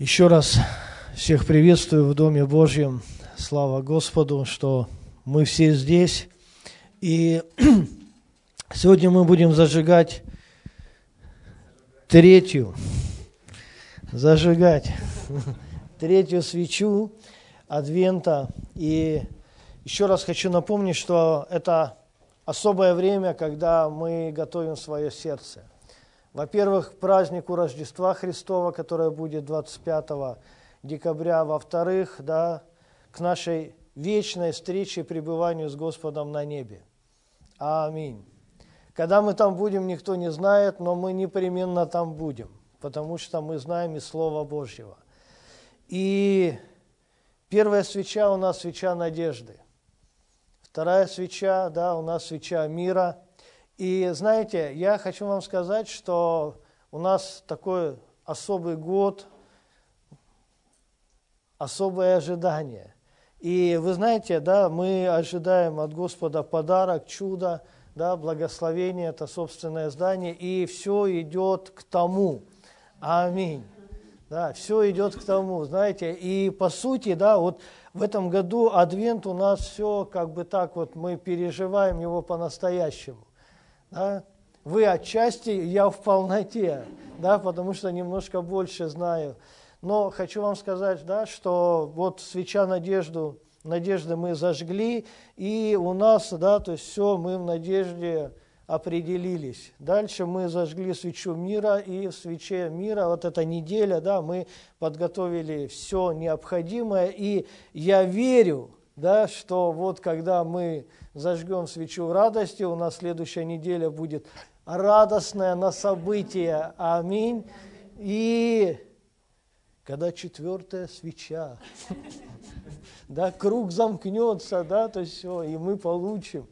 Еще раз всех приветствую в Доме Божьем. Слава Господу, что мы все здесь. И сегодня мы будем зажигать третью, зажигать третью свечу Адвента. И еще раз хочу напомнить, что это особое время, когда мы готовим свое сердце – во-первых, празднику Рождества Христова, которое будет 25 декабря. Во-вторых, да, к нашей вечной встрече и пребыванию с Господом на небе. Аминь. Когда мы там будем, никто не знает, но мы непременно там будем, потому что мы знаем из Слова Божьего. И первая свеча у нас свеча надежды. Вторая свеча, да, у нас свеча мира – и знаете, я хочу вам сказать, что у нас такой особый год, особое ожидание. И вы знаете, да, мы ожидаем от Господа подарок, чудо, да, благословение, это собственное здание, и все идет к тому. Аминь. Да, все идет к тому, знаете, и по сути, да, вот в этом году Адвент у нас все как бы так вот, мы переживаем его по-настоящему. Да? Вы отчасти, я в полноте, да, потому что немножко больше знаю. Но хочу вам сказать, да, что вот свеча надежду, надежды мы зажгли, и у нас, да, то есть все, мы в надежде определились. Дальше мы зажгли свечу мира, и в свече мира, вот эта неделя, да, мы подготовили все необходимое, и я верю, да, что вот когда мы зажгем свечу радости, у нас следующая неделя будет радостная на события. Аминь. И когда четвертая свеча, да, круг замкнется, да, то есть все, и мы получим,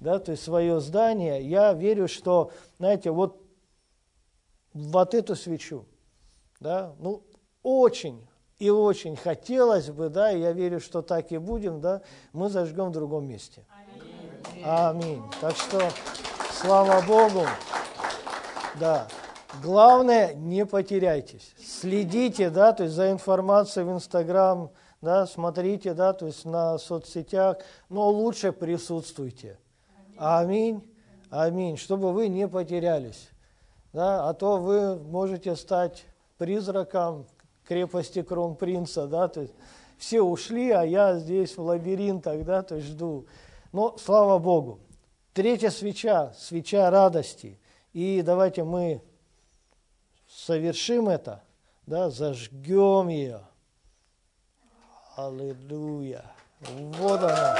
да, то есть свое здание. Я верю, что, знаете, вот вот эту свечу, да, ну, очень и очень хотелось бы, да, я верю, что так и будем, да, мы зажгем в другом месте. Аминь. Так что, слава Богу, да. Главное, не потеряйтесь. Следите, да, то есть за информацией в Инстаграм, да, смотрите, да, то есть на соцсетях, но лучше присутствуйте. Аминь. Аминь. Чтобы вы не потерялись. Да, а то вы можете стать призраком, крепости Кронпринца, да, то есть все ушли, а я здесь в лабиринтах, да, то есть жду. Но слава Богу. Третья свеча, свеча радости. И давайте мы совершим это, да, зажгем ее. Аллилуйя. Вот она.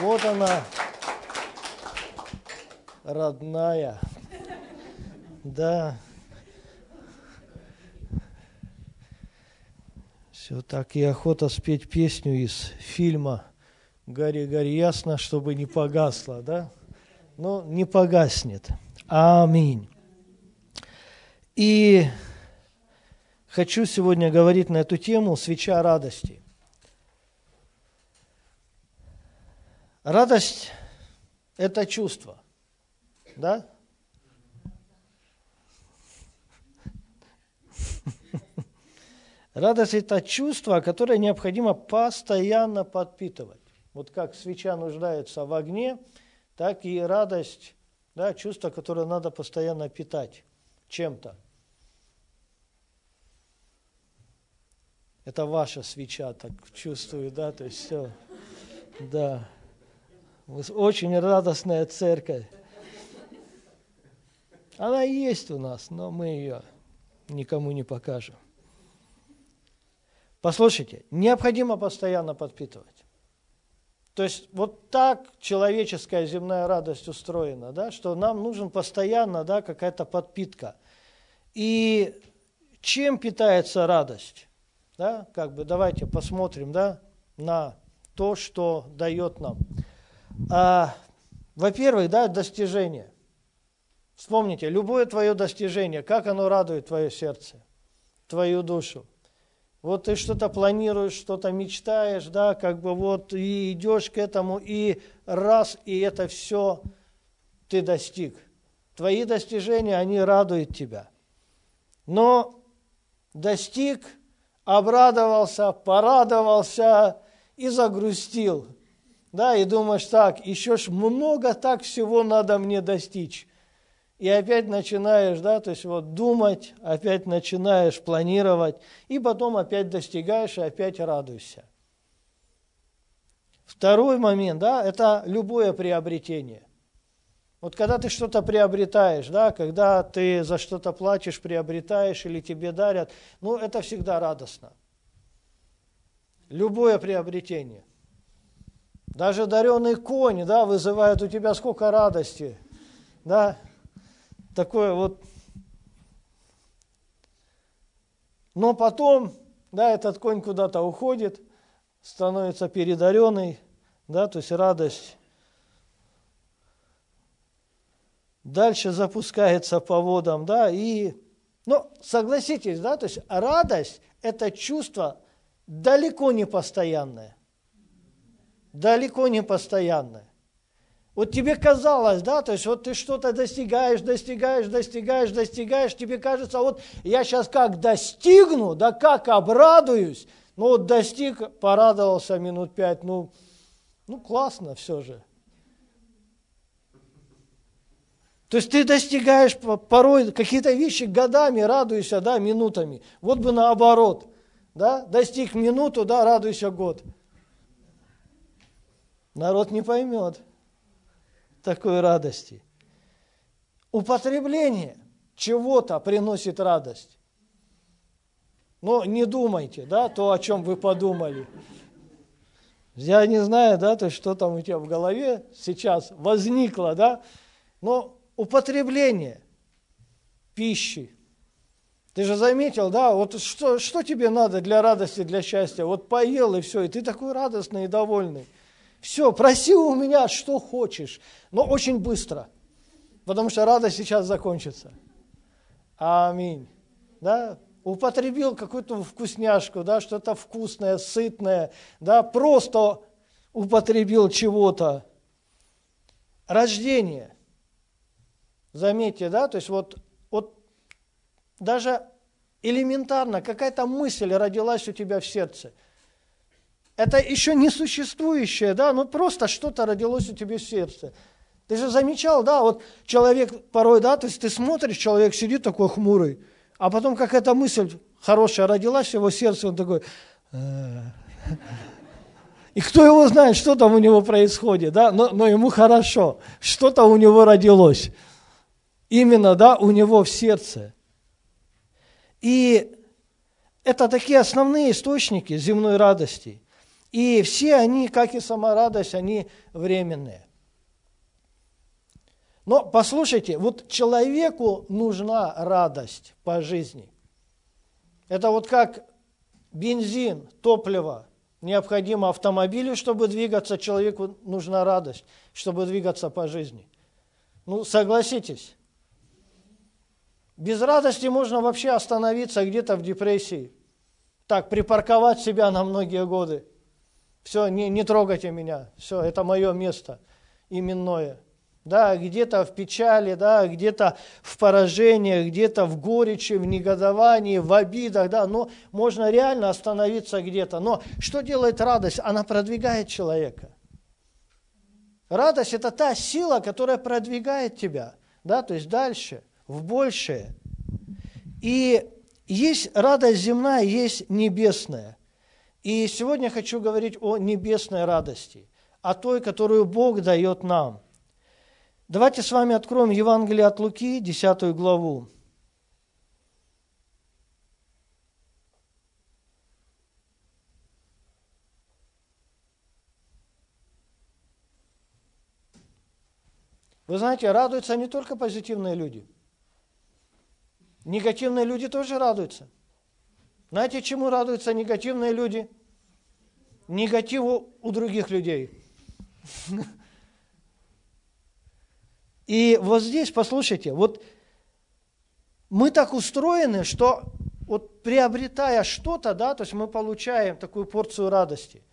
Вот она, родная. Да. Все так и охота спеть песню из фильма «Гори, гори ясно, чтобы не погасло», да? Но не погаснет. Аминь. И хочу сегодня говорить на эту тему «Свеча радости». Радость – это чувство, да? Радость – это чувство, которое необходимо постоянно подпитывать. Вот как свеча нуждается в огне, так и радость, да, чувство, которое надо постоянно питать чем-то. Это ваша свеча, так чувствую, да, то есть все. Да. Очень радостная церковь. Она есть у нас, но мы ее никому не покажем. Послушайте, необходимо постоянно подпитывать. То есть вот так человеческая земная радость устроена, да, что нам нужен постоянно да, какая-то подпитка. И чем питается радость? Да, как бы давайте посмотрим да, на то, что дает нам. А, во-первых, да, достижение. Вспомните, любое твое достижение, как оно радует твое сердце, твою душу. Вот ты что-то планируешь, что-то мечтаешь, да, как бы вот и идешь к этому, и раз, и это все ты достиг. Твои достижения, они радуют тебя. Но достиг, обрадовался, порадовался и загрустил. Да, и думаешь, так, еще ж много так всего надо мне достичь. И опять начинаешь, да, то есть вот думать, опять начинаешь планировать, и потом опять достигаешь, и опять радуешься. Второй момент, да, это любое приобретение. Вот когда ты что-то приобретаешь, да, когда ты за что-то платишь, приобретаешь или тебе дарят, ну, это всегда радостно. Любое приобретение. Даже даренный конь, да, вызывает у тебя сколько радости, да, такое вот. Но потом, да, этот конь куда-то уходит, становится передаренный, да, то есть радость дальше запускается по водам, да, и, ну, согласитесь, да, то есть радость – это чувство далеко не постоянное, далеко не постоянное. Вот тебе казалось, да, то есть вот ты что-то достигаешь, достигаешь, достигаешь, достигаешь, тебе кажется, вот я сейчас как достигну, да как обрадуюсь, ну вот достиг, порадовался минут пять, ну, ну классно все же. То есть ты достигаешь порой какие-то вещи годами, радуешься, да, минутами. Вот бы наоборот, да, достиг минуту, да, радуйся год. Народ не поймет такой радости. Употребление чего-то приносит радость. Но не думайте, да, то, о чем вы подумали. Я не знаю, да, то есть что там у тебя в голове сейчас возникло, да, но употребление пищи. Ты же заметил, да, вот что, что тебе надо для радости, для счастья? Вот поел и все, и ты такой радостный и довольный. Все, проси у меня, что хочешь, но очень быстро, потому что радость сейчас закончится. Аминь. Да? Употребил какую-то вкусняшку, да, что-то вкусное, сытное, да, просто употребил чего-то. Рождение – Заметьте, да, то есть вот, вот даже элементарно какая-то мысль родилась у тебя в сердце. Это еще не существующее, да, ну просто что-то родилось у тебя в сердце. Ты же замечал, да, вот человек порой, да, то есть ты смотришь, человек сидит такой хмурый, а потом какая-то мысль хорошая родилась в его сердце, он такой... «Э». И кто его знает, что там у него происходит, да, но, но ему хорошо, что-то у него родилось именно да, у него в сердце. И это такие основные источники земной радости. И все они, как и сама радость, они временные. Но послушайте, вот человеку нужна радость по жизни. Это вот как бензин, топливо необходимо автомобилю, чтобы двигаться, человеку нужна радость, чтобы двигаться по жизни. Ну, согласитесь. Без радости можно вообще остановиться где-то в депрессии. Так, припарковать себя на многие годы. Все, не, не трогайте меня. Все, это мое место именное. Да, где-то в печали, да, где-то в поражении, где-то в горечи, в негодовании, в обидах, да, но можно реально остановиться где-то. Но что делает радость? Она продвигает человека. Радость – это та сила, которая продвигает тебя, да, то есть дальше – в большее. И есть радость земная, есть небесная. И сегодня я хочу говорить о небесной радости, о той, которую Бог дает нам. Давайте с вами откроем Евангелие от Луки, 10 главу. Вы знаете, радуются не только позитивные люди – Негативные люди тоже радуются. Знаете, чему радуются негативные люди? Негативу у других людей. И вот здесь, послушайте, вот мы так устроены, что вот приобретая что-то, да, то есть мы получаем такую порцию радости.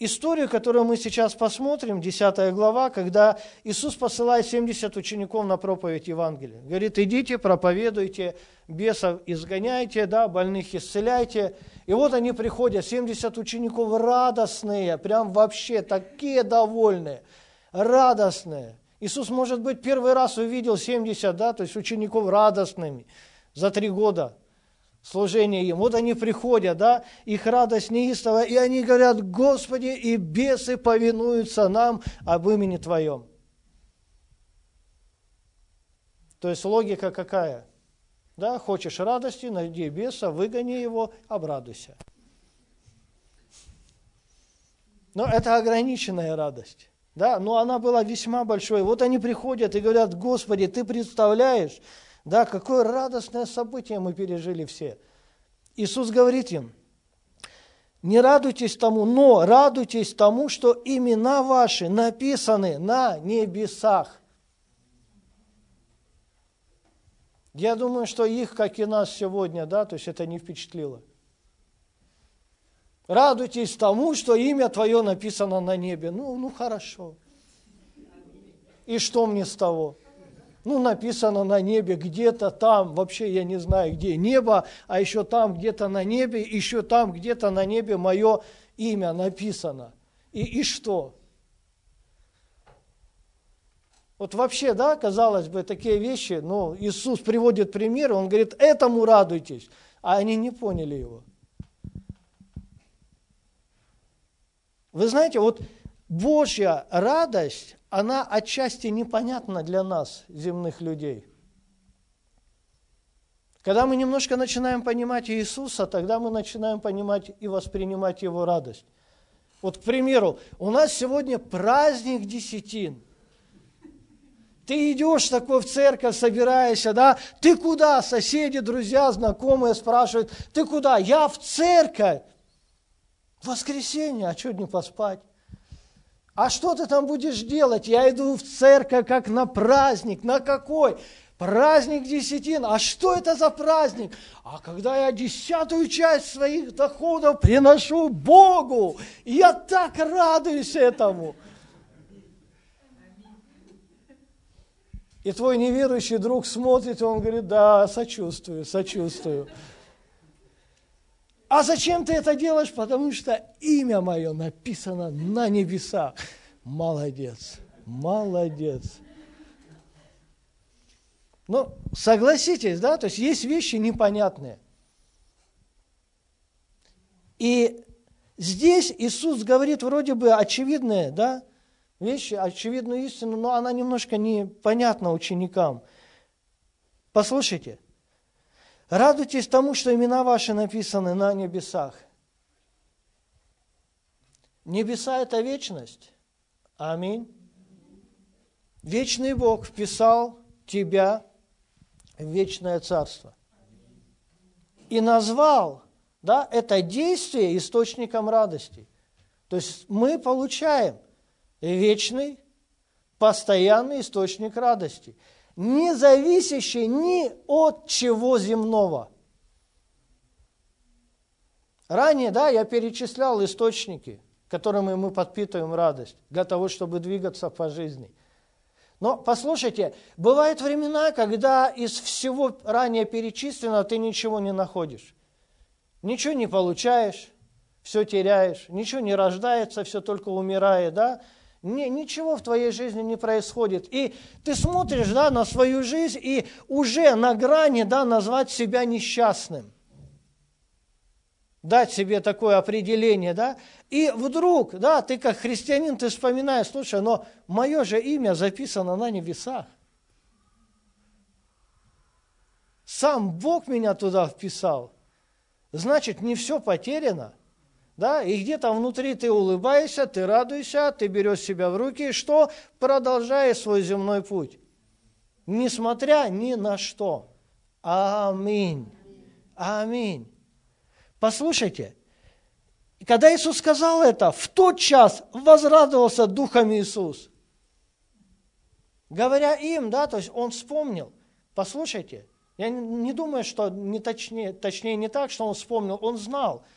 Историю, которую мы сейчас посмотрим, 10 глава, когда Иисус посылает 70 учеников на проповедь Евангелия. Говорит, идите, проповедуйте, бесов изгоняйте, да, больных исцеляйте. И вот они приходят, 70 учеников радостные, прям вообще такие довольные, радостные. Иисус, может быть, первый раз увидел 70, да, то есть учеников радостными за три года служение им. Вот они приходят, да, их радость неистовая, и они говорят, Господи, и бесы повинуются нам об имени Твоем. То есть логика какая? Да, хочешь радости, найди беса, выгони его, обрадуйся. Но это ограниченная радость. Да, но она была весьма большой. Вот они приходят и говорят, Господи, Ты представляешь, да, какое радостное событие мы пережили все. Иисус говорит им, не радуйтесь тому, но радуйтесь тому, что имена ваши написаны на небесах. Я думаю, что их, как и нас сегодня, да, то есть это не впечатлило. Радуйтесь тому, что имя твое написано на небе. Ну, ну хорошо. И что мне с того? Ну, написано на небе где-то там, вообще я не знаю где небо, а еще там где-то на небе, еще там где-то на небе мое имя написано. И, и что? Вот вообще, да, казалось бы, такие вещи, но Иисус приводит пример, Он говорит, этому радуйтесь, а они не поняли его. Вы знаете, вот Божья радость, она отчасти непонятна для нас, земных людей. Когда мы немножко начинаем понимать Иисуса, тогда мы начинаем понимать и воспринимать Его радость. Вот, к примеру, у нас сегодня праздник десятин. Ты идешь такой в церковь, собираешься, да? Ты куда? Соседи, друзья, знакомые спрашивают, ты куда? Я в церковь. Воскресенье, а что не поспать? А что ты там будешь делать? Я иду в церковь как на праздник. На какой? Праздник десятин. А что это за праздник? А когда я десятую часть своих доходов приношу Богу, я так радуюсь этому. И твой неверующий друг смотрит, и он говорит, да, сочувствую, сочувствую. А зачем ты это делаешь? Потому что имя мое написано на небесах. Молодец, молодец. Ну, согласитесь, да, то есть есть вещи непонятные. И здесь Иисус говорит вроде бы очевидные, да, вещи, очевидную истину, но она немножко непонятна ученикам. Послушайте – Радуйтесь тому, что имена ваши написаны на небесах. Небеса – это вечность. Аминь. Вечный Бог вписал тебя в вечное царство. И назвал да, это действие источником радости. То есть мы получаем вечный, постоянный источник радости – не зависящий ни от чего земного. Ранее, да, я перечислял источники, которыми мы подпитываем радость, для того, чтобы двигаться по жизни. Но послушайте, бывают времена, когда из всего ранее перечисленного ты ничего не находишь. Ничего не получаешь, все теряешь, ничего не рождается, все только умирает, да? Не, ничего в твоей жизни не происходит. И ты смотришь да, на свою жизнь и уже на грани да, назвать себя несчастным. Дать себе такое определение, да? И вдруг, да, ты как христианин, ты вспоминаешь, слушай, но мое же имя записано на небесах. Сам Бог меня туда вписал. Значит, не все потеряно да, и где-то внутри ты улыбаешься, ты радуешься, ты берешь себя в руки, что продолжаешь свой земной путь, несмотря ни на что. Аминь. Аминь. Послушайте, когда Иисус сказал это, в тот час возрадовался Духом Иисус. Говоря им, да, то есть он вспомнил. Послушайте, я не думаю, что не точнее, точнее не так, что он вспомнил, он знал –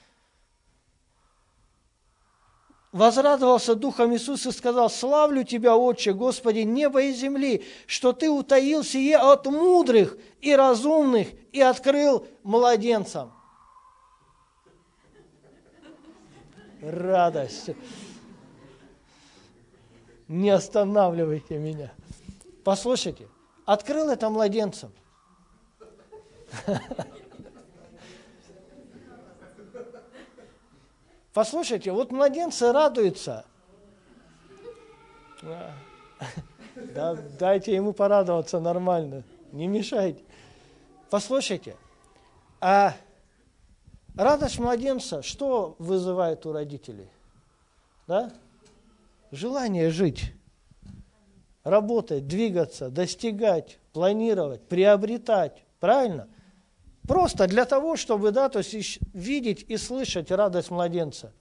возрадовался Духом Иисус и сказал, «Славлю Тебя, Отче, Господи, неба и земли, что Ты утаил сие от мудрых и разумных и открыл младенцам». Радость. Не останавливайте меня. Послушайте, открыл это младенцам. Послушайте, вот младенцы радуются. Да, дайте ему порадоваться нормально, не мешайте. Послушайте, а радость младенца что вызывает у родителей? Да? Желание жить, работать, двигаться, достигать, планировать, приобретать. Правильно? Просто для того, чтобы, да, то есть видеть и слышать радость младенца.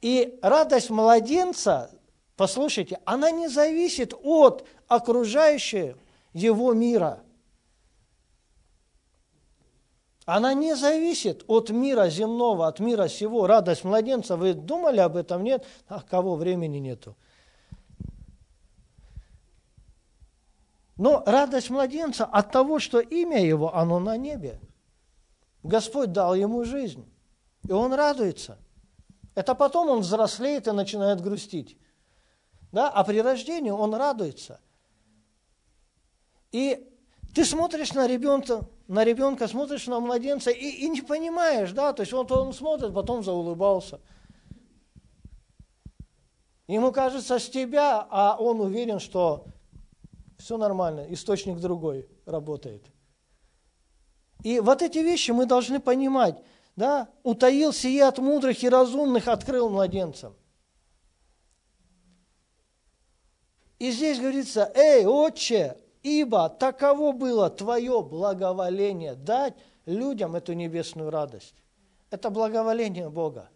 И радость младенца, послушайте, она не зависит от окружающего его мира. Она не зависит от мира земного, от мира всего. Радость младенца, вы думали об этом? Нет? А кого времени нету? Но радость младенца от того, что имя его, оно на небе. Господь дал ему жизнь, и он радуется. Это потом он взрослеет и начинает грустить. Да? А при рождении он радуется. И ты смотришь на ребенка, на ребенка, смотришь на младенца и, и не понимаешь, да, то есть он, он смотрит, потом заулыбался. Ему кажется с тебя, а он уверен, что все нормально, источник другой работает. И вот эти вещи мы должны понимать. Да? Утаил сие от мудрых и разумных, открыл младенцам. И здесь говорится, эй, отче, ибо таково было твое благоволение дать людям эту небесную радость. Это благоволение Бога.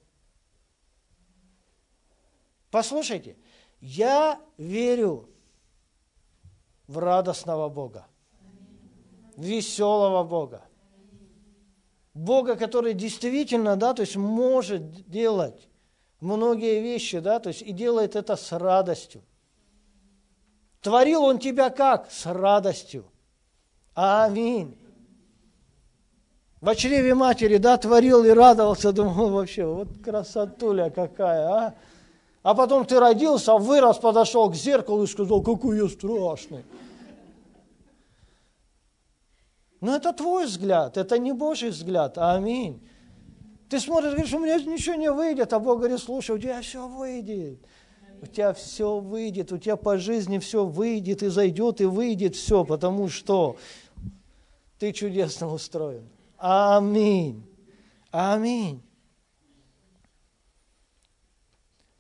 Послушайте, я верю, в радостного Бога, веселого Бога. Бога, который действительно, да, то есть может делать многие вещи, да, то есть и делает это с радостью. Творил Он тебя как? С радостью. Аминь. В чреве матери, да, творил и радовался, думал вообще, вот красотуля какая, а? А потом ты родился, вырос, подошел к зеркалу и сказал, какой я страшный. Но это твой взгляд, это не Божий взгляд. Аминь. Ты смотришь, говоришь, у меня ничего не выйдет, а Бог говорит, слушай, у тебя все выйдет. У тебя все выйдет, у тебя по жизни все выйдет и зайдет, и выйдет все, потому что ты чудесно устроен. Аминь. Аминь.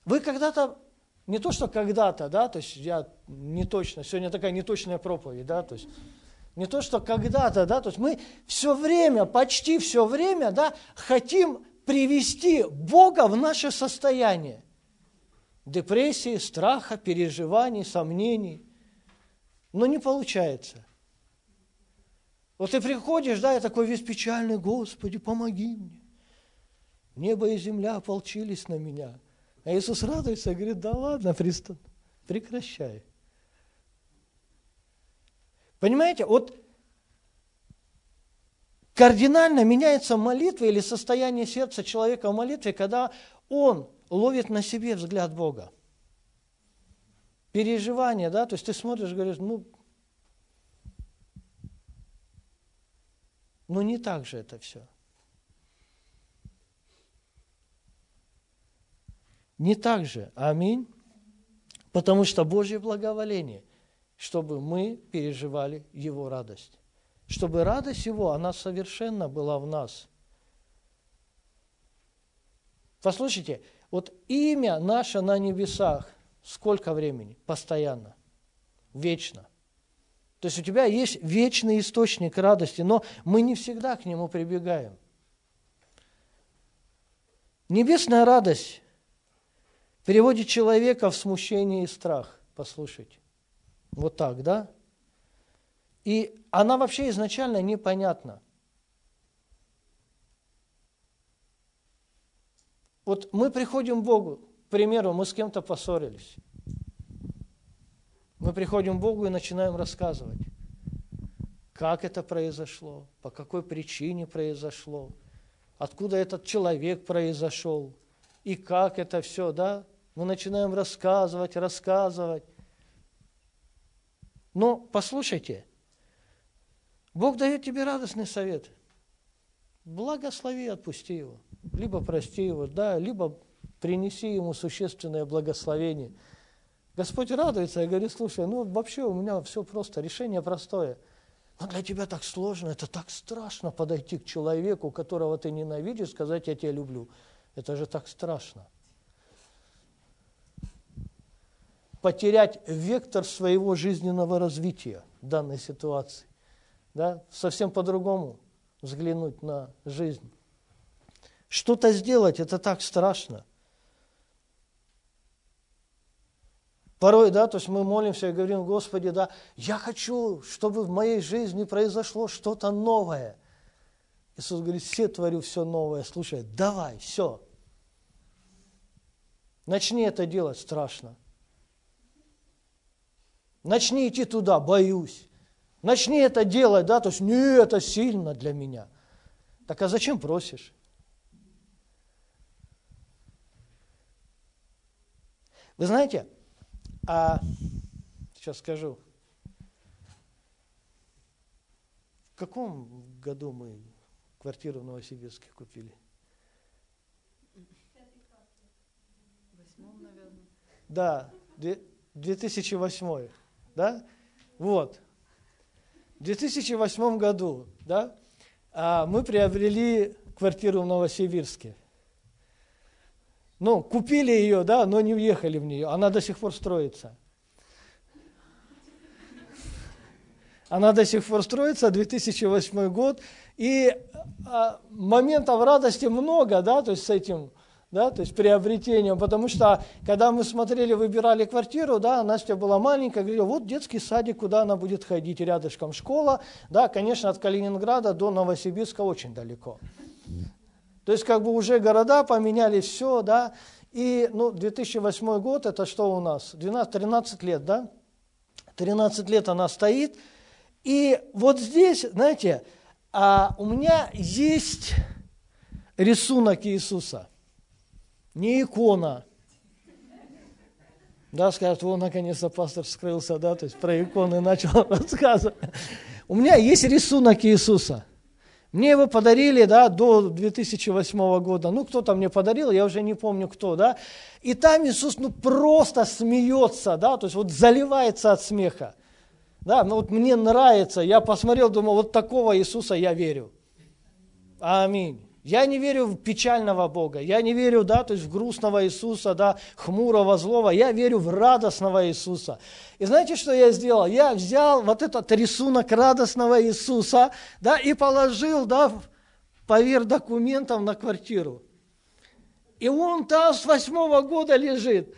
Вы когда-то, не то что когда-то, да, то есть я не точно, сегодня такая неточная проповедь, да, то есть не то что когда-то, да, то есть мы все время, почти все время, да, хотим привести Бога в наше состояние. Депрессии, страха, переживаний, сомнений. Но не получается. Вот ты приходишь, да, я такой весь печальный, Господи, помоги мне. Небо и земля ополчились на меня. А Иисус радуется и говорит, да ладно, Пристон, прекращай. Понимаете, вот кардинально меняется молитва или состояние сердца человека в молитве, когда он ловит на себе взгляд Бога. Переживание, да, то есть ты смотришь, говоришь, ну, ну не так же это все. Не так же. Аминь. Потому что Божье благоволение, чтобы мы переживали Его радость. Чтобы радость Его, она совершенно была в нас. Послушайте, вот имя наше на небесах, сколько времени? Постоянно, вечно. То есть у тебя есть вечный источник радости, но мы не всегда к нему прибегаем. Небесная радость переводит человека в смущение и страх. Послушайте. Вот так, да? И она вообще изначально непонятна. вот мы приходим к Богу, к примеру, мы с кем-то поссорились. Мы приходим к Богу и начинаем рассказывать, как это произошло, по какой причине произошло, откуда этот человек произошел, и как это все, да? Мы начинаем рассказывать, рассказывать. Но послушайте, Бог дает тебе радостный совет. Благослови, отпусти его. Либо прости его, да, либо принеси ему существенное благословение. Господь радуется и говорит, слушай, ну вообще у меня все просто, решение простое. Но для тебя так сложно, это так страшно подойти к человеку, которого ты ненавидишь, сказать, я тебя люблю. Это же так страшно. Потерять вектор своего жизненного развития в данной ситуации. Да? Совсем по-другому взглянуть на жизнь. Что-то сделать, это так страшно. Порой, да, то есть мы молимся и говорим, Господи, да, я хочу, чтобы в моей жизни произошло что-то новое. Иисус говорит, все творю все новое, слушай, давай, все. Начни это делать, страшно. Начни идти туда, боюсь. Начни это делать, да, то есть, не, это сильно для меня. Так а зачем просишь? Вы знаете, а, сейчас скажу, в каком году мы квартиру в Новосибирске купили? Восьмом, наверное. Да, 2008, да? Вот. В 2008 году, да, а, мы приобрели квартиру в Новосибирске – ну, купили ее, да, но не въехали в нее. Она до сих пор строится. Она до сих пор строится, 2008 год. И а, моментов радости много, да, то есть с этим, да, то есть приобретением, потому что, когда мы смотрели, выбирали квартиру, да, Настя была маленькая, говорила, вот детский садик, куда она будет ходить, рядышком школа, да, конечно, от Калининграда до Новосибирска очень далеко. То есть как бы уже города поменяли все, да, и ну, 2008 год, это что у нас? 12-13 лет, да? 13 лет она стоит. И вот здесь, знаете, а у меня есть рисунок Иисуса. Не икона. Да, скажут, вот наконец-то пастор скрылся, да, то есть про иконы начал рассказывать. У меня есть рисунок Иисуса – мне его подарили, да, до 2008 года. Ну, кто-то мне подарил, я уже не помню кто, да. И там Иисус, ну, просто смеется, да, то есть вот заливается от смеха. Да, ну вот мне нравится, я посмотрел, думал, вот такого Иисуса я верю. Аминь. Я не верю в печального Бога, я не верю, да, то есть в грустного Иисуса, да, хмурого, злого, я верю в радостного Иисуса. И знаете, что я сделал? Я взял вот этот рисунок радостного Иисуса, да, и положил, да, поверх документов на квартиру. И он там с восьмого года лежит.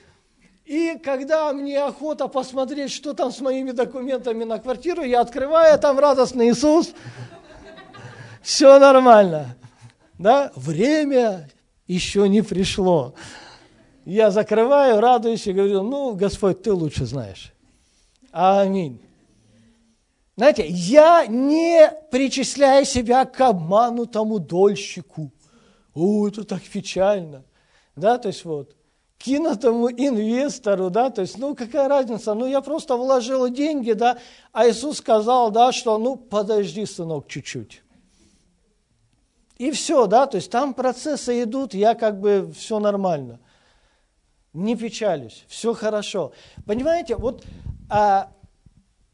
И когда мне охота посмотреть, что там с моими документами на квартиру, я открываю, там радостный Иисус. Все нормально да, время еще не пришло. Я закрываю, радуюсь и говорю, ну, Господь, ты лучше знаешь. Аминь. Знаете, я не причисляю себя к обманутому дольщику. О, это так печально. Да, то есть вот, кинутому инвестору, да, то есть, ну, какая разница, ну, я просто вложил деньги, да, а Иисус сказал, да, что, ну, подожди, сынок, чуть-чуть. И все, да, то есть там процессы идут, я как бы все нормально. Не печалюсь, все хорошо. Понимаете, вот а,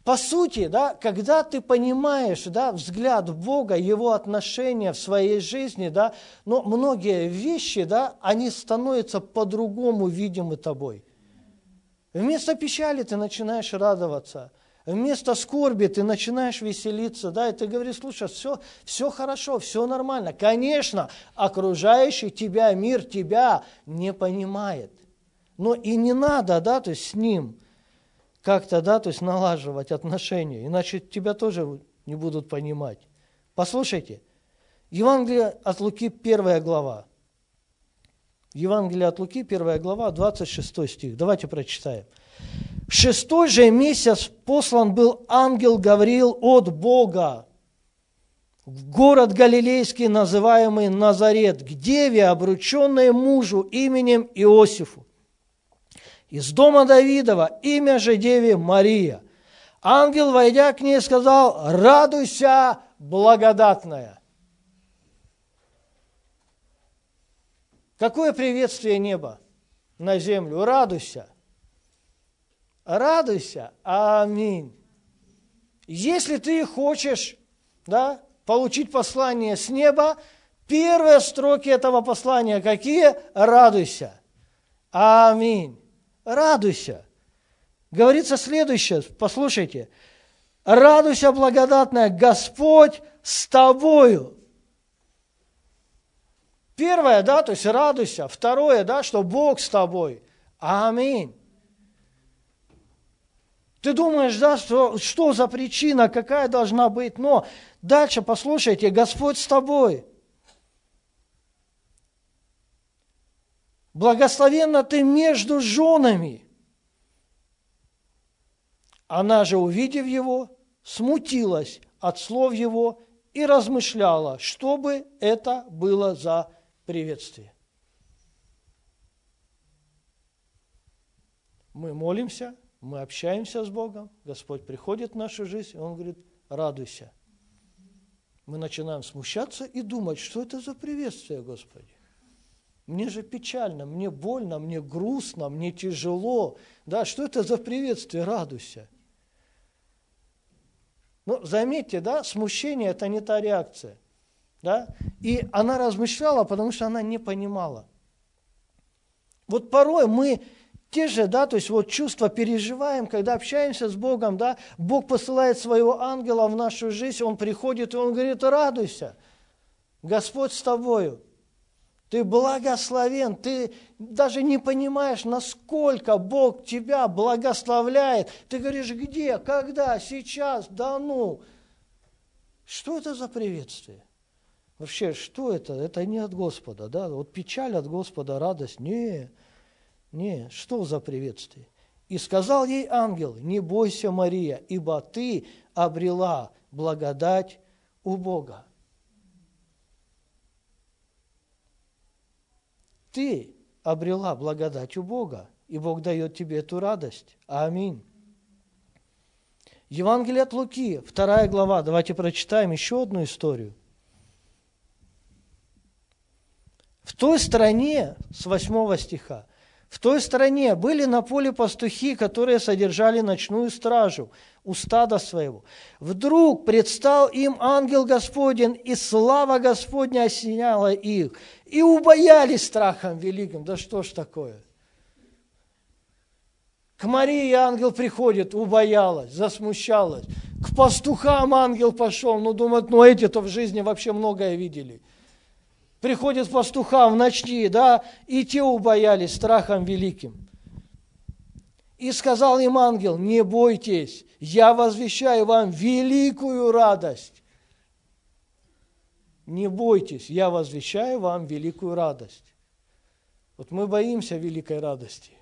по сути, да, когда ты понимаешь да, взгляд Бога, Его отношения в своей жизни, да, но многие вещи, да, они становятся по-другому видимы тобой. Вместо печали ты начинаешь радоваться – Вместо скорби ты начинаешь веселиться, да, и ты говоришь, слушай, все, все хорошо, все нормально. Конечно, окружающий тебя мир тебя не понимает. Но и не надо, да, то есть с ним как-то, да, то есть налаживать отношения, иначе тебя тоже не будут понимать. Послушайте, Евангелие от Луки, первая глава. Евангелие от Луки, 1 глава, 26 стих. Давайте прочитаем. В шестой же месяц послан был ангел Гавриил от Бога в город Галилейский, называемый Назарет, к деве, обрученной мужу именем Иосифу. Из дома Давидова имя же деве Мария. Ангел, войдя к ней, сказал, радуйся, благодатная. Какое приветствие неба на землю? Радуйся. Радуйся. Аминь. Если ты хочешь да, получить послание с неба, первые строки этого послания какие? Радуйся. Аминь. Радуйся. Говорится следующее, послушайте. Радуйся, благодатная, Господь с тобою. Первое, да, то есть радуйся. Второе, да, что Бог с тобой. Аминь. Ты думаешь, да, что, что за причина, какая должна быть, но дальше послушайте, Господь с тобой. Благословенна ты между женами. Она же, увидев его, смутилась от слов его и размышляла, что бы это было за приветствие. Мы молимся, мы общаемся с Богом, Господь приходит в нашу жизнь, и Он говорит, радуйся. Мы начинаем смущаться и думать, что это за приветствие, Господи. Мне же печально, мне больно, мне грустно, мне тяжело. Да, что это за приветствие? Радуйся. Ну, заметьте, да, смущение – это не та реакция. Да? И она размышляла, потому что она не понимала. Вот порой мы те же, да, то есть вот чувства переживаем, когда общаемся с Богом, да, Бог посылает своего ангела в нашу жизнь, он приходит и он говорит, радуйся, Господь с тобою, ты благословен, ты даже не понимаешь, насколько Бог тебя благословляет. Ты говоришь, где, когда, сейчас, да ну. Что это за приветствие? Вообще, что это? Это не от Господа, да? Вот печаль от Господа, радость. Не, не, что за приветствие? И сказал ей ангел, не бойся, Мария, ибо ты обрела благодать у Бога. Ты обрела благодать у Бога, и Бог дает тебе эту радость. Аминь. Евангелие от Луки, вторая глава. Давайте прочитаем еще одну историю – В той стране, с 8 стиха, в той стране были на поле пастухи, которые содержали ночную стражу у стада своего. Вдруг предстал им ангел Господень, и слава Господня осеняла их, и убоялись страхом великим. Да что ж такое? К Марии ангел приходит, убоялась, засмущалась. К пастухам ангел пошел, ну думает, ну эти-то в жизни вообще многое видели – приходят пастухам в ночи, да, и те убоялись страхом великим. И сказал им ангел, не бойтесь, я возвещаю вам великую радость. Не бойтесь, я возвещаю вам великую радость. Вот мы боимся великой радости.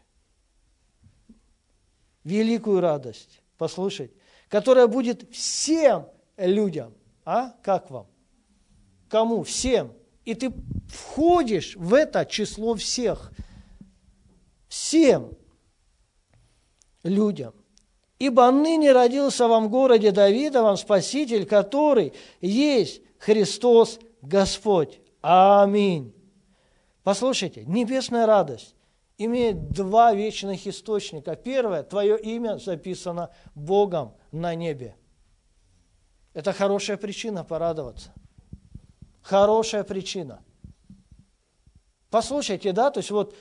Великую радость, послушайте, которая будет всем людям. А? Как вам? Кому? Всем и ты входишь в это число всех, всем людям. Ибо ныне родился вам в городе Давидовом Спаситель, который есть Христос Господь. Аминь. Послушайте, небесная радость имеет два вечных источника. Первое, твое имя записано Богом на небе. Это хорошая причина порадоваться хорошая причина. Послушайте, да, то есть вот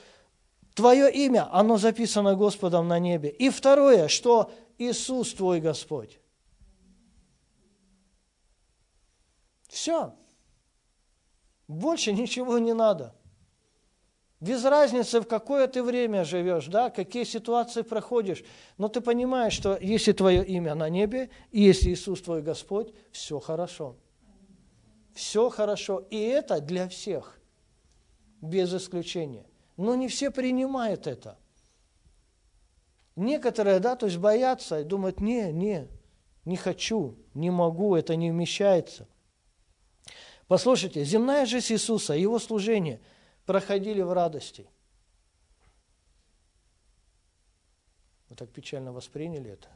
твое имя, оно записано Господом на небе. И второе, что Иисус твой Господь. Все. Больше ничего не надо. Без разницы, в какое ты время живешь, да, какие ситуации проходишь. Но ты понимаешь, что если твое имя на небе, и если Иисус твой Господь, все хорошо все хорошо. И это для всех, без исключения. Но не все принимают это. Некоторые, да, то есть боятся и думают, не, не, не хочу, не могу, это не вмещается. Послушайте, земная жизнь Иисуса, Его служение проходили в радости. Вы так печально восприняли это?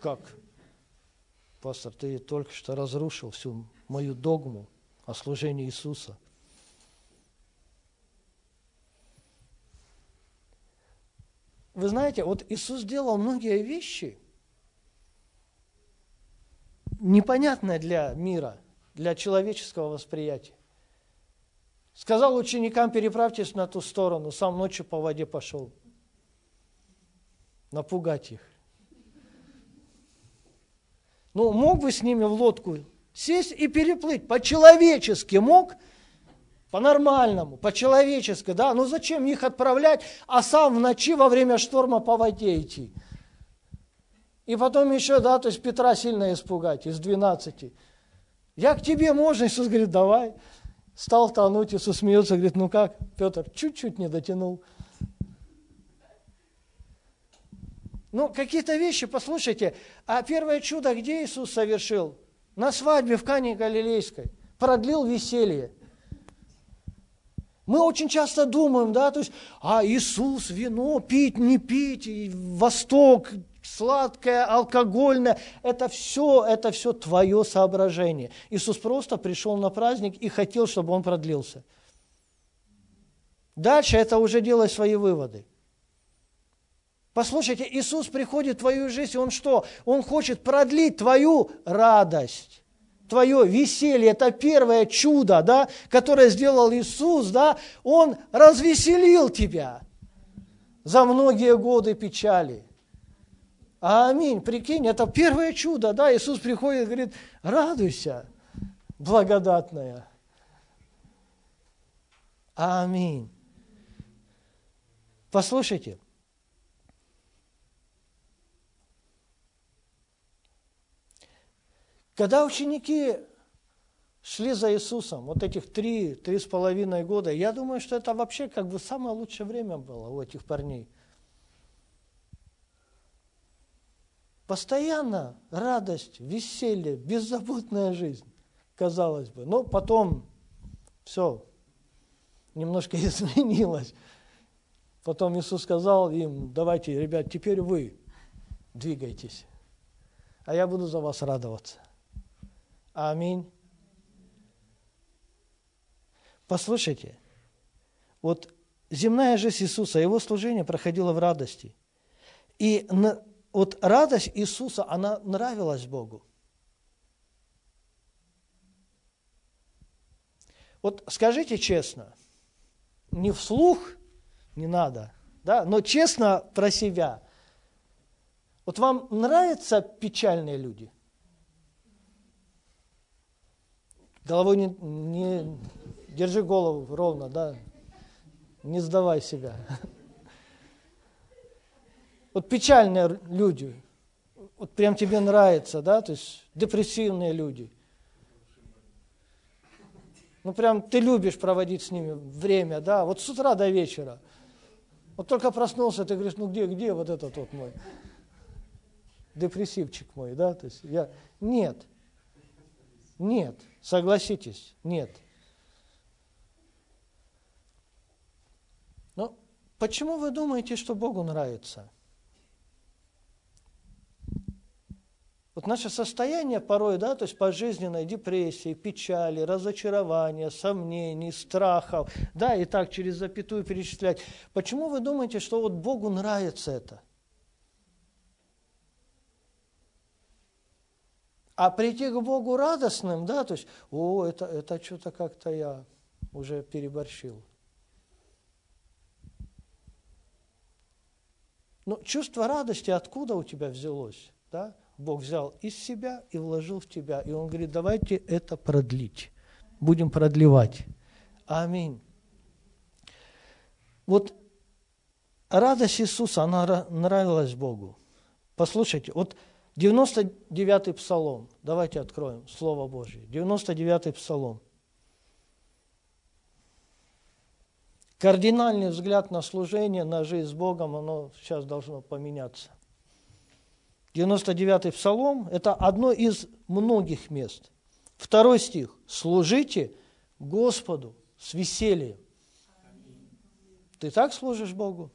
Как? Пастор, ты только что разрушил всю мою догму о служении Иисуса. Вы знаете, вот Иисус делал многие вещи, непонятные для мира, для человеческого восприятия. Сказал ученикам, переправьтесь на ту сторону, сам ночью по воде пошел. Напугать их. Ну, мог бы с ними в лодку сесть и переплыть. По-человечески мог, по-нормальному, по-человечески, да. Ну, зачем их отправлять, а сам в ночи во время шторма по воде идти? И потом еще, да, то есть Петра сильно испугать из двенадцати. Я к тебе можно? Иисус говорит, давай. Стал тонуть, Иисус смеется, говорит, ну как, Петр, чуть-чуть не дотянул. Ну, какие-то вещи, послушайте, а первое чудо где Иисус совершил? На свадьбе в Кане Галилейской. Продлил веселье. Мы очень часто думаем, да, то есть, а Иисус, вино, пить, не пить, и Восток, сладкое, алкогольное, это все, это все твое соображение. Иисус просто пришел на праздник и хотел, чтобы он продлился. Дальше это уже делай свои выводы. Послушайте, Иисус приходит в твою жизнь, Он что? Он хочет продлить твою радость, твое веселье. Это первое чудо, да, которое сделал Иисус, да, Он развеселил тебя за многие годы печали. Аминь. Прикинь, это первое чудо, да, Иисус приходит и говорит, радуйся, благодатная. Аминь. Послушайте, Когда ученики шли за Иисусом, вот этих три, три с половиной года, я думаю, что это вообще как бы самое лучшее время было у этих парней. Постоянно радость, веселье, беззаботная жизнь, казалось бы. Но потом все немножко изменилось. Потом Иисус сказал им, давайте, ребят, теперь вы двигайтесь, а я буду за вас радоваться. Аминь. Послушайте, вот земная жизнь Иисуса, его служение проходило в радости. И вот радость Иисуса, она нравилась Богу. Вот скажите честно, не вслух, не надо, да, но честно про себя. Вот вам нравятся печальные люди? Головой не, не держи голову ровно, да. Не сдавай себя. Вот печальные люди, вот прям тебе нравится, да, то есть депрессивные люди. Ну прям ты любишь проводить с ними время, да, вот с утра до вечера. Вот только проснулся, ты говоришь, ну где, где вот этот вот мой депрессивчик мой, да, то есть я, нет, нет. Согласитесь, нет. Но почему вы думаете, что Богу нравится? Вот наше состояние порой, да, то есть пожизненной депрессии, печали, разочарования, сомнений, страхов, да, и так через запятую перечислять. Почему вы думаете, что вот Богу нравится это? А прийти к Богу радостным, да, то есть, о, это, это что-то как-то я уже переборщил. Но чувство радости откуда у тебя взялось? Да? Бог взял из себя и вложил в тебя. И Он говорит, давайте это продлить. Будем продлевать. Аминь. Вот радость Иисуса, она нравилась Богу. Послушайте, вот 99-й псалом. Давайте откроем Слово Божье. 99-й псалом. кардинальный взгляд на служение, на жизнь с Богом, оно сейчас должно поменяться. 99-й Псалом – это одно из многих мест. Второй стих. «Служите Господу с весельем». Ты так служишь Богу?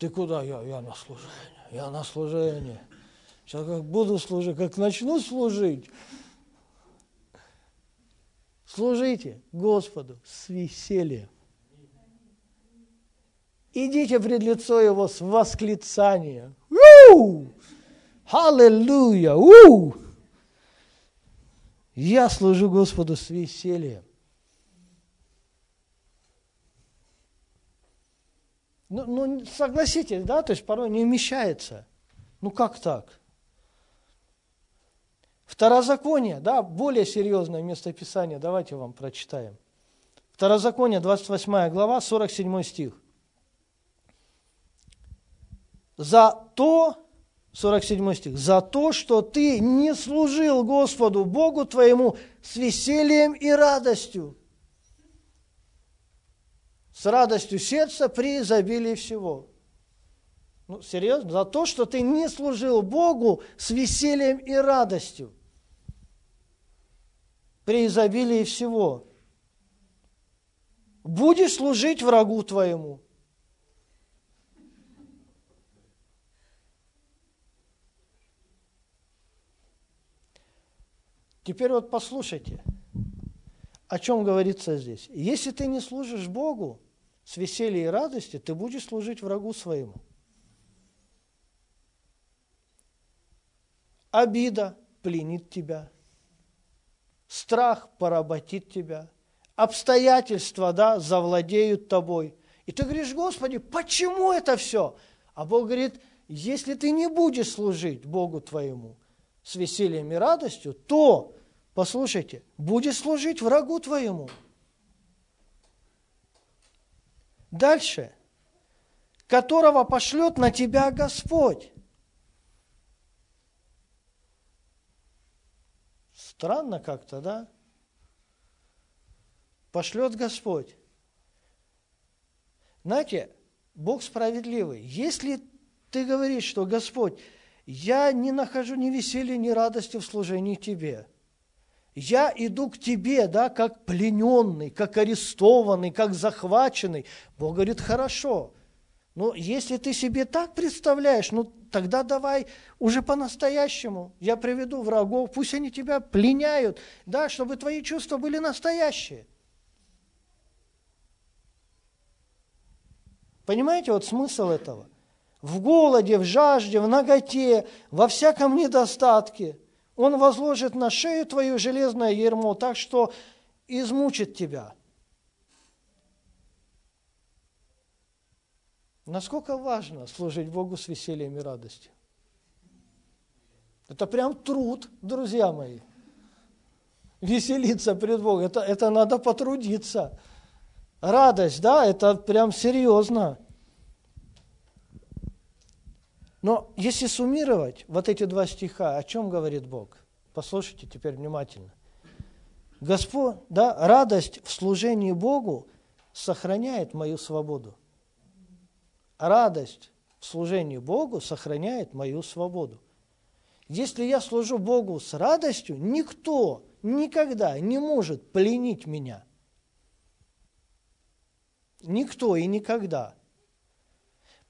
Ты куда? Я, я на служение. Я на служение. Сейчас как буду служить, как начну служить. Служите Господу с весельем. Идите пред лицо Его с восклицанием. Аллилуйя! Я служу Господу с весельем. Ну, ну, согласитесь, да, то есть порой не вмещается. Ну, как так? Второзаконие, да, более серьезное местописание, давайте вам прочитаем. Второзаконие, 28 глава, 47 стих. За то, 47 стих, за то, что ты не служил Господу Богу твоему с весельем и радостью с радостью сердца при изобилии всего. Ну, серьезно? За то, что ты не служил Богу с весельем и радостью при изобилии всего. Будешь служить врагу твоему. Теперь вот послушайте, о чем говорится здесь. Если ты не служишь Богу, с весельем и радостью ты будешь служить врагу своему. Обида пленит тебя, страх поработит тебя, обстоятельства да, завладеют тобой. И ты говоришь, Господи, почему это все? А Бог говорит, если ты не будешь служить Богу твоему с весельем и радостью, то, послушайте, будешь служить врагу твоему – Дальше. Которого пошлет на тебя Господь. Странно как-то, да? Пошлет Господь. Знаете, Бог справедливый. Если ты говоришь, что Господь, я не нахожу ни веселья, ни радости в служении Тебе – я иду к тебе, да, как плененный, как арестованный, как захваченный. Бог говорит, хорошо. Но если ты себе так представляешь, ну тогда давай уже по-настоящему. Я приведу врагов, пусть они тебя пленяют, да, чтобы твои чувства были настоящие. Понимаете вот смысл этого? В голоде, в жажде, в наготе, во всяком недостатке – он возложит на шею твою железное ермо, так что измучит тебя. Насколько важно служить Богу с весельем и радостью? Это прям труд, друзья мои. Веселиться пред Богом, это, это надо потрудиться. Радость, да, это прям серьезно. Но если суммировать вот эти два стиха, о чем говорит Бог? Послушайте теперь внимательно. Господь, да, радость в служении Богу сохраняет мою свободу. Радость в служении Богу сохраняет мою свободу. Если я служу Богу с радостью, никто никогда не может пленить меня. Никто и никогда.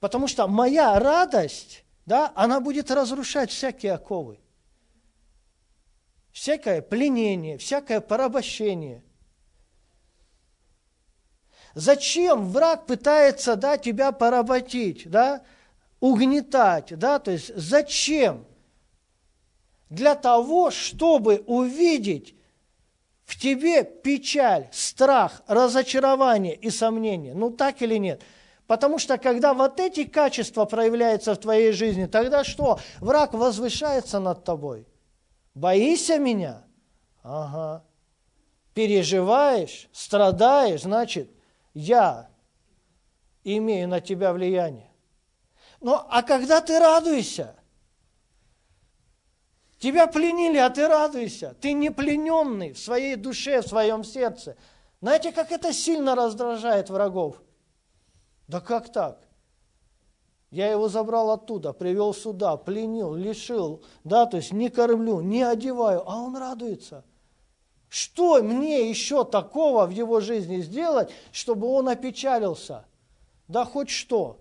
Потому что моя радость, да, она будет разрушать всякие оковы. Всякое пленение, всякое порабощение. Зачем враг пытается да, тебя поработить, да, угнетать, да, то есть зачем? Для того, чтобы увидеть в тебе печаль, страх, разочарование и сомнение. Ну так или нет? Потому что когда вот эти качества проявляются в твоей жизни, тогда что? Враг возвышается над тобой. Боишься меня? Ага. Переживаешь, страдаешь, значит, я имею на тебя влияние. Ну, а когда ты радуешься, Тебя пленили, а ты радуйся. Ты не плененный в своей душе, в своем сердце. Знаете, как это сильно раздражает врагов? Да как так? Я его забрал оттуда, привел сюда, пленил, лишил, да, то есть не кормлю, не одеваю, а он радуется. Что мне еще такого в его жизни сделать, чтобы он опечалился? Да хоть что.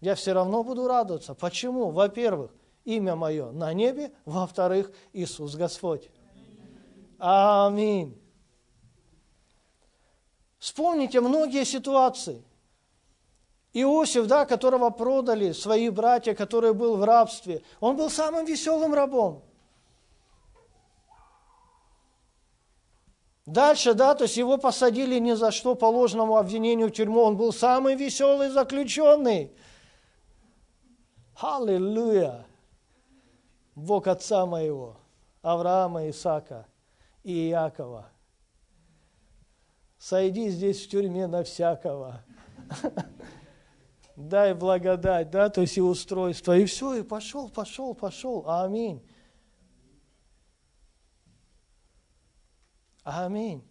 Я все равно буду радоваться. Почему? Во-первых, имя мое на небе, во-вторых, Иисус Господь. Аминь. Вспомните многие ситуации. Иосиф, да, которого продали свои братья, который был в рабстве, он был самым веселым рабом. Дальше, да, то есть его посадили ни за что по ложному обвинению в тюрьму. Он был самый веселый заключенный. Аллилуйя! Бог отца моего, Авраама, Исаака и Иакова. Сойди здесь в тюрьме на всякого. дай благодать, да, то есть и устройство, и все, и пошел, пошел, пошел. Аминь. Аминь.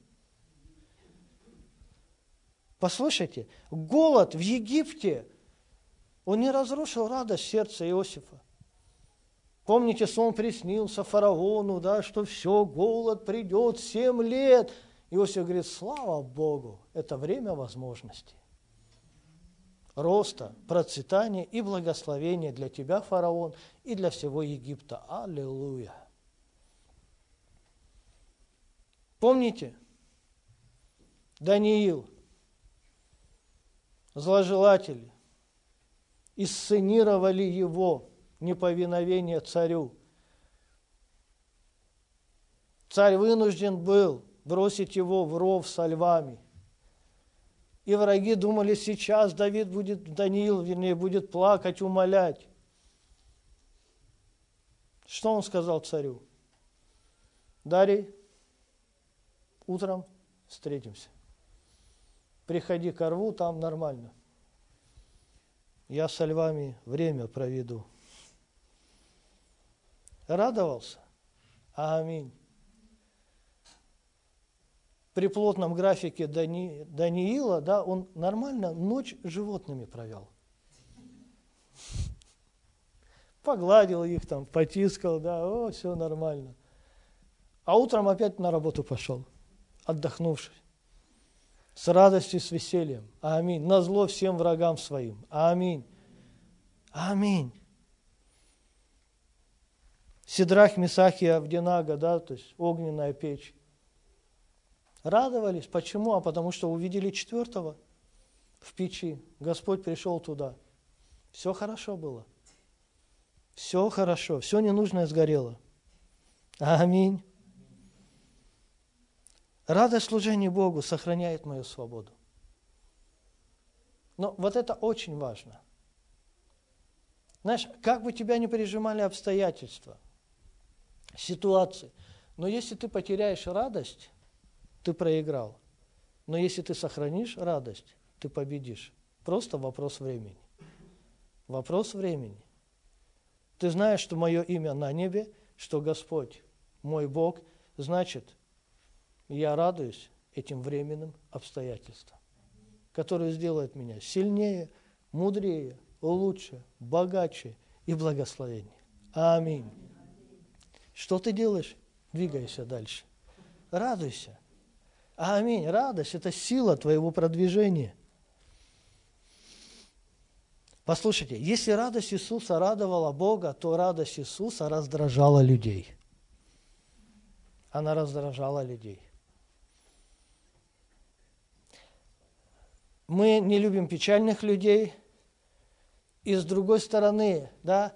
Послушайте, голод в Египте, он не разрушил радость сердца Иосифа. Помните, сон приснился фараону, да, что все, голод придет, семь лет. Иосиф говорит, слава Богу, это время возможностей роста, процветания и благословения для тебя, фараон, и для всего Египта. Аллилуйя! Помните, Даниил, зложелатели, исценировали его неповиновение царю. Царь вынужден был бросить его в ров со львами – и враги думали, сейчас Давид будет, Даниил, вернее, будет плакать, умолять. Что он сказал царю? Дарий, утром встретимся. Приходи к рву, там нормально. Я со львами время проведу. Радовался? Аминь при плотном графике Дани, Даниила, да, он нормально ночь животными провел. Погладил их там, потискал, да, о, все нормально. А утром опять на работу пошел, отдохнувший. С радостью, с весельем. Аминь. На зло всем врагам своим. Аминь. Аминь. Сидрах, Месах и Авдинага, да, то есть огненная печь. Радовались. Почему? А потому что увидели четвертого в печи. Господь пришел туда. Все хорошо было. Все хорошо. Все ненужное сгорело. Аминь. Радость служения Богу сохраняет мою свободу. Но вот это очень важно. Знаешь, как бы тебя ни прижимали обстоятельства, ситуации, но если ты потеряешь радость, ты проиграл. Но если ты сохранишь радость, ты победишь. Просто вопрос времени. Вопрос времени. Ты знаешь, что мое имя на небе, что Господь, мой Бог, значит, я радуюсь этим временным обстоятельствам, которые сделают меня сильнее, мудрее, лучше, богаче и благословеннее. Аминь. Что ты делаешь? Двигайся дальше. Радуйся. Аминь. Радость – это сила твоего продвижения. Послушайте, если радость Иисуса радовала Бога, то радость Иисуса раздражала людей. Она раздражала людей. Мы не любим печальных людей, и с другой стороны, да,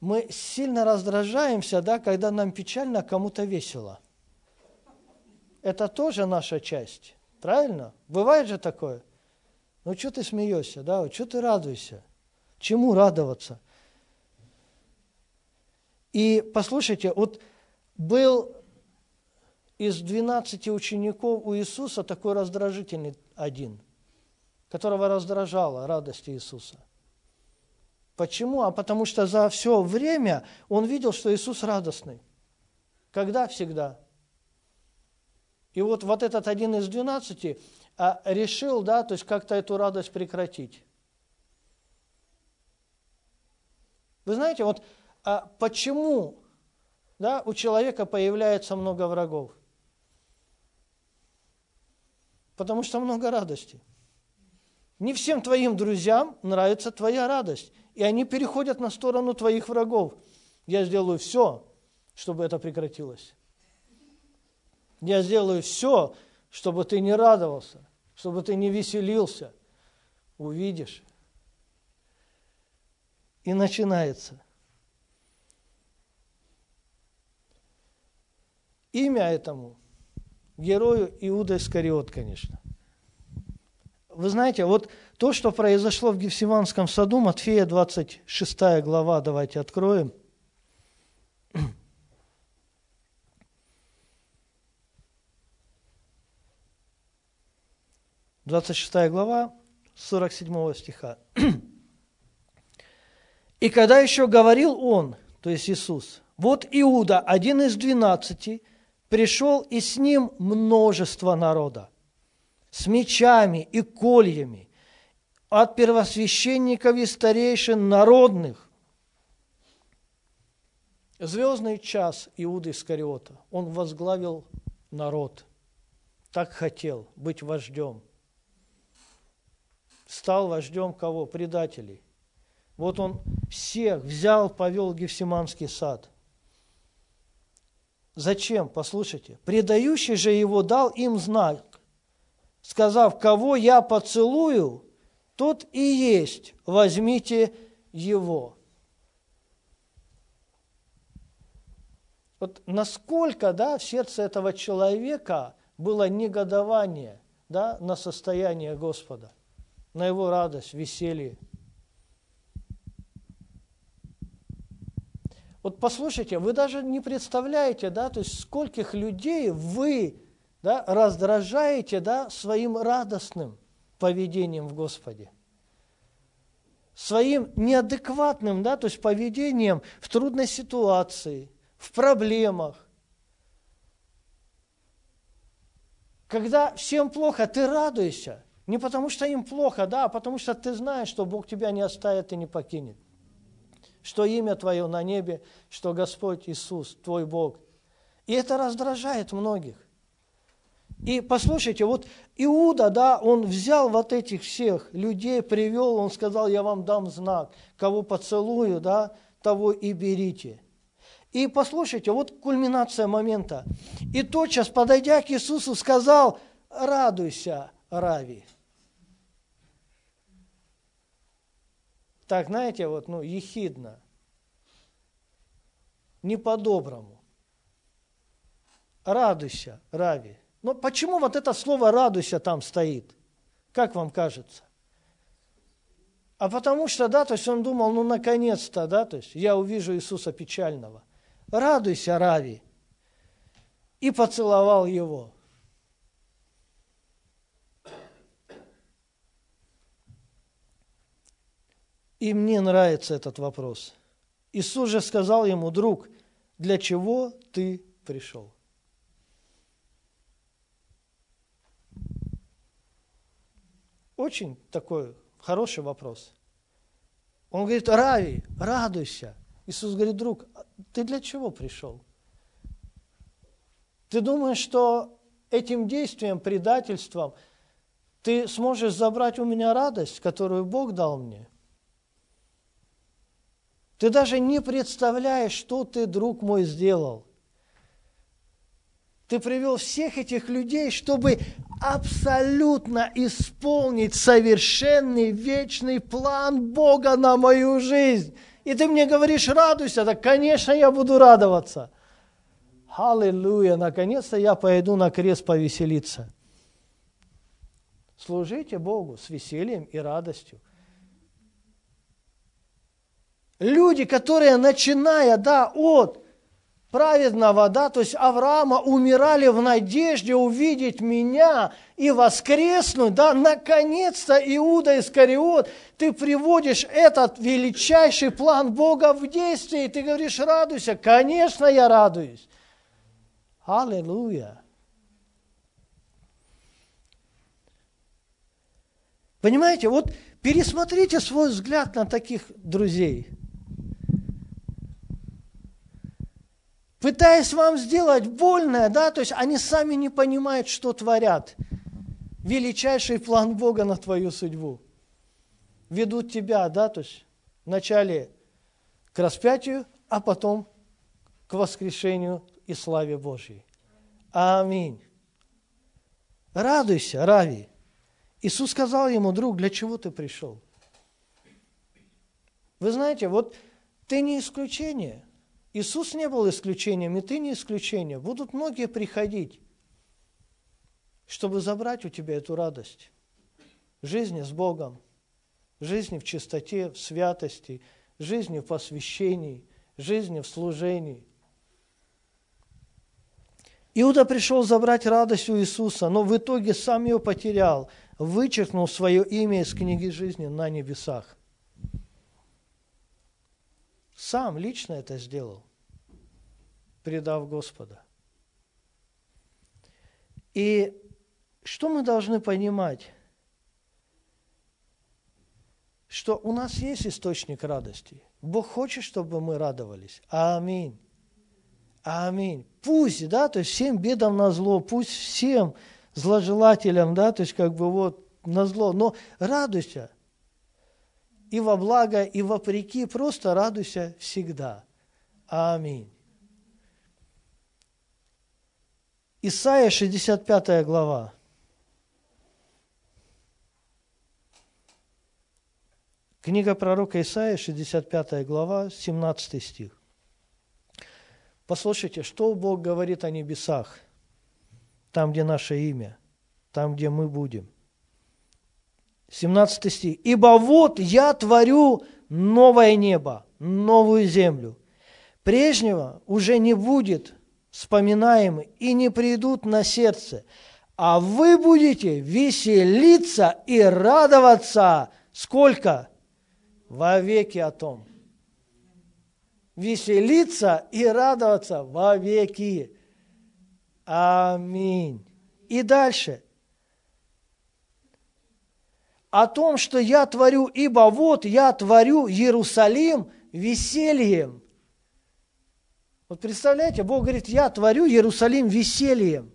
мы сильно раздражаемся, да, когда нам печально, а кому-то весело это тоже наша часть. Правильно? Бывает же такое? Ну, что ты смеешься, да? Что ты радуешься? Чему радоваться? И послушайте, вот был из 12 учеников у Иисуса такой раздражительный один, которого раздражала радость Иисуса. Почему? А потому что за все время он видел, что Иисус радостный. Когда? Всегда. И вот, вот этот один из двенадцати а, решил, да, то есть как-то эту радость прекратить. Вы знаете, вот а почему да, у человека появляется много врагов? Потому что много радости. Не всем твоим друзьям нравится твоя радость, и они переходят на сторону твоих врагов. Я сделаю все, чтобы это прекратилось. Я сделаю все, чтобы ты не радовался, чтобы ты не веселился. Увидишь. И начинается. Имя этому герою Иуда Искариот, конечно. Вы знаете, вот то, что произошло в Гефсиманском саду, Матфея 26 глава, давайте откроем. 26 глава, 47 стиха. «И когда еще говорил он, то есть Иисус, вот Иуда, один из двенадцати, пришел, и с ним множество народа, с мечами и кольями, от первосвященников и старейшин народных. Звездный час Иуды Искариота. Он возглавил народ. Так хотел быть вождем – стал вождем кого? Предателей. Вот он всех взял, повел в Гефсиманский сад. Зачем? Послушайте. Предающий же его дал им знак, сказав, кого я поцелую, тот и есть, возьмите его. Вот насколько да, в сердце этого человека было негодование да, на состояние Господа – на его радость, веселье. Вот послушайте, вы даже не представляете, да, то есть скольких людей вы да, раздражаете да, своим радостным поведением в Господе. Своим неадекватным, да, то есть поведением в трудной ситуации, в проблемах. Когда всем плохо, ты радуешься. Не потому что им плохо, да, а потому что ты знаешь, что Бог тебя не оставит и не покинет. Что имя Твое на небе, что Господь Иисус, Твой Бог. И это раздражает многих. И послушайте, вот Иуда, да, он взял вот этих всех людей, привел, он сказал, я вам дам знак, кого поцелую, да, того и берите. И послушайте, вот кульминация момента. И тотчас, подойдя к Иисусу, сказал, радуйся, Рави. Так, знаете, вот, ну, ехидно, не по-доброму. Радуйся, Рави. Но почему вот это слово «радуйся» там стоит? Как вам кажется? А потому что, да, то есть он думал, ну, наконец-то, да, то есть я увижу Иисуса печального. Радуйся, Рави. И поцеловал его. И мне нравится этот вопрос. Иисус же сказал ему, друг, для чего ты пришел? Очень такой хороший вопрос. Он говорит, Рави, радуйся. Иисус говорит, друг, ты для чего пришел? Ты думаешь, что этим действием, предательством, ты сможешь забрать у меня радость, которую Бог дал мне? Ты даже не представляешь, что ты, друг мой, сделал. Ты привел всех этих людей, чтобы абсолютно исполнить совершенный вечный план Бога на мою жизнь. И ты мне говоришь, радуйся, так, конечно, я буду радоваться. Аллилуйя, наконец-то я пойду на крест повеселиться. Служите Богу с весельем и радостью. Люди, которые, начиная, да, от праведного, да, то есть Авраама умирали в надежде увидеть меня и воскреснуть, да, наконец-то Иуда Искариот, ты приводишь этот величайший план Бога в действие, и ты говоришь, радуйся, конечно, я радуюсь. Аллилуйя. Понимаете, вот пересмотрите свой взгляд на таких друзей. Пытаясь вам сделать больное, да, то есть они сами не понимают, что творят. Величайший план Бога на твою судьбу. Ведут тебя, да, то есть вначале к распятию, а потом к воскрешению и славе Божьей. Аминь. Радуйся, Рави. Иисус сказал ему, друг, для чего ты пришел? Вы знаете, вот ты не исключение. Иисус не был исключением, и ты не исключение. Будут многие приходить, чтобы забрать у тебя эту радость. Жизни с Богом, жизни в чистоте, в святости, жизни в посвящении, жизни в служении. Иуда пришел забрать радость у Иисуса, но в итоге сам ее потерял – вычеркнул свое имя из книги жизни на небесах. Сам лично это сделал, предав Господа. И что мы должны понимать? Что у нас есть источник радости. Бог хочет, чтобы мы радовались. Аминь. Аминь. Пусть, да, то есть всем бедам на зло, пусть всем зложелателям, да, то есть как бы вот на зло, но радуйся. И во благо, и вопреки, просто радуйся всегда. Аминь. Исайя 65 глава. Книга пророка Исаия, 65 глава, 17 стих. Послушайте, что Бог говорит о небесах – там, где наше имя, там, где мы будем. 17 стих. «Ибо вот я творю новое небо, новую землю. Прежнего уже не будет вспоминаемы и не придут на сердце, а вы будете веселиться и радоваться. Сколько? Во веки о том. Веселиться и радоваться во веки. Аминь. И дальше. О том, что я творю, ибо вот я творю Иерусалим весельем. Вот представляете, Бог говорит, я творю Иерусалим весельем.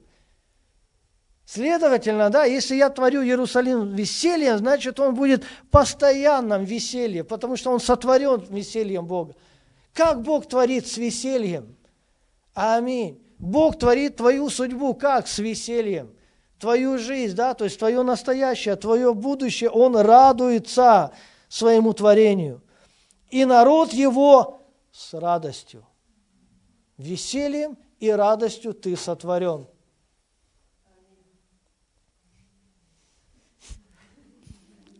Следовательно, да, если я творю Иерусалим весельем, значит, он будет постоянным весельем, потому что он сотворен весельем Бога. Как Бог творит с весельем? Аминь. Бог творит твою судьбу как? С весельем. Твою жизнь, да, то есть твое настоящее, твое будущее, Он радуется своему творению. И народ его с радостью. Весельем и радостью ты сотворен.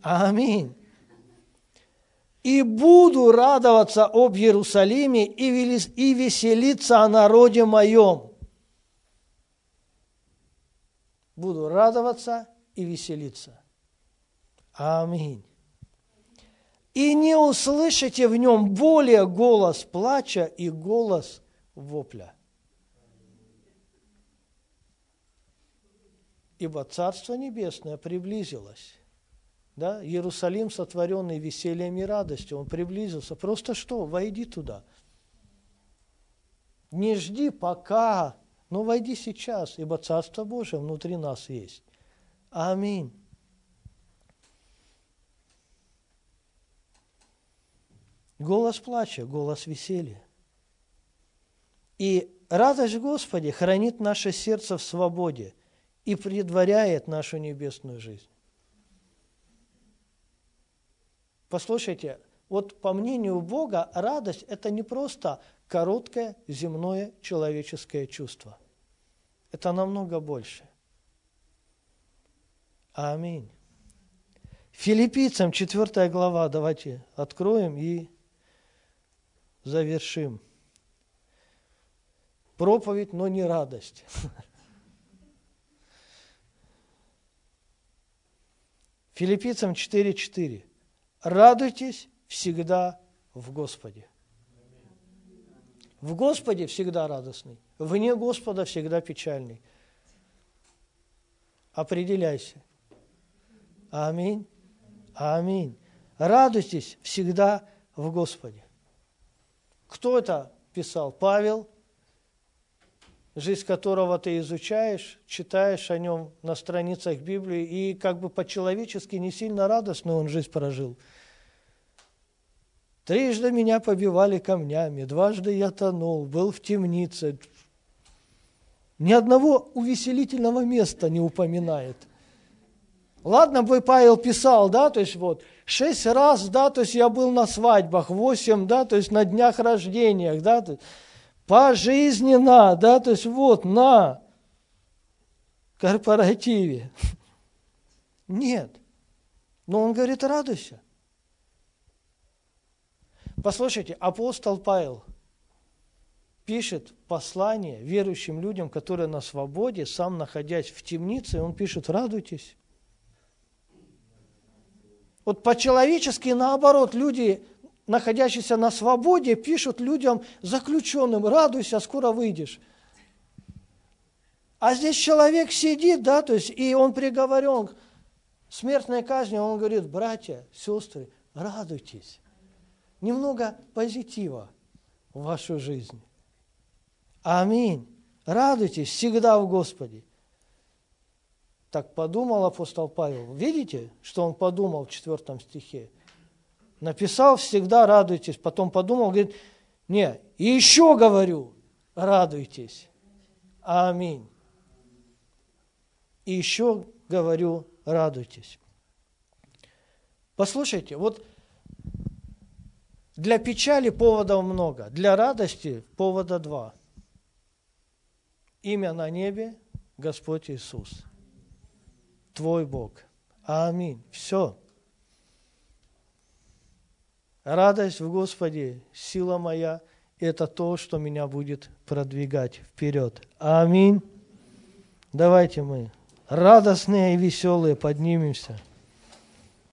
Аминь и буду радоваться об Иерусалиме и веселиться о народе моем. Буду радоваться и веселиться. Аминь. И не услышите в нем более голос плача и голос вопля. Ибо Царство Небесное приблизилось да, Иерусалим, сотворенный весельем и радостью, он приблизился. Просто что? Войди туда. Не жди пока, но войди сейчас, ибо Царство Божие внутри нас есть. Аминь. Голос плача, голос веселья. И радость Господи хранит наше сердце в свободе и предваряет нашу небесную жизнь. Послушайте, вот по мнению Бога, радость – это не просто короткое земное человеческое чувство. Это намного больше. Аминь. Филиппийцам 4 глава, давайте откроем и завершим. Проповедь, но не радость. Филиппийцам 4.4. Радуйтесь всегда в Господе. В Господе всегда радостный, вне Господа всегда печальный. Определяйся. Аминь. Аминь. Радуйтесь всегда в Господе. Кто это писал? Павел, жизнь которого ты изучаешь, читаешь о нем на страницах Библии, и как бы по-человечески не сильно радостно он жизнь прожил – Трижды меня побивали камнями, дважды я тонул, был в темнице. Ни одного увеселительного места не упоминает. Ладно бы Павел писал, да, то есть вот, шесть раз, да, то есть я был на свадьбах, восемь, да, то есть на днях рождениях, да, то есть пожизненно, да, то есть вот, на корпоративе. Нет. Но он говорит, радуйся. Послушайте, апостол Павел пишет послание верующим людям, которые на свободе, сам находясь в темнице, он пишет, радуйтесь. Вот по-человечески наоборот, люди, находящиеся на свободе, пишут людям, заключенным, радуйся, скоро выйдешь. А здесь человек сидит, да, то есть, и он приговорен к смертной казни, он говорит, братья, сестры, радуйтесь немного позитива в вашу жизнь. Аминь. Радуйтесь всегда в Господе. Так подумал апостол Павел. Видите, что он подумал в четвертом стихе? Написал всегда радуйтесь, потом подумал, говорит, не, и еще говорю, радуйтесь. Аминь. И еще говорю, радуйтесь. Послушайте, вот для печали поводов много, для радости повода два. Имя на небе – Господь Иисус, Твой Бог. Аминь. Все. Радость в Господе, сила моя – это то, что меня будет продвигать вперед. Аминь. Давайте мы радостные и веселые поднимемся.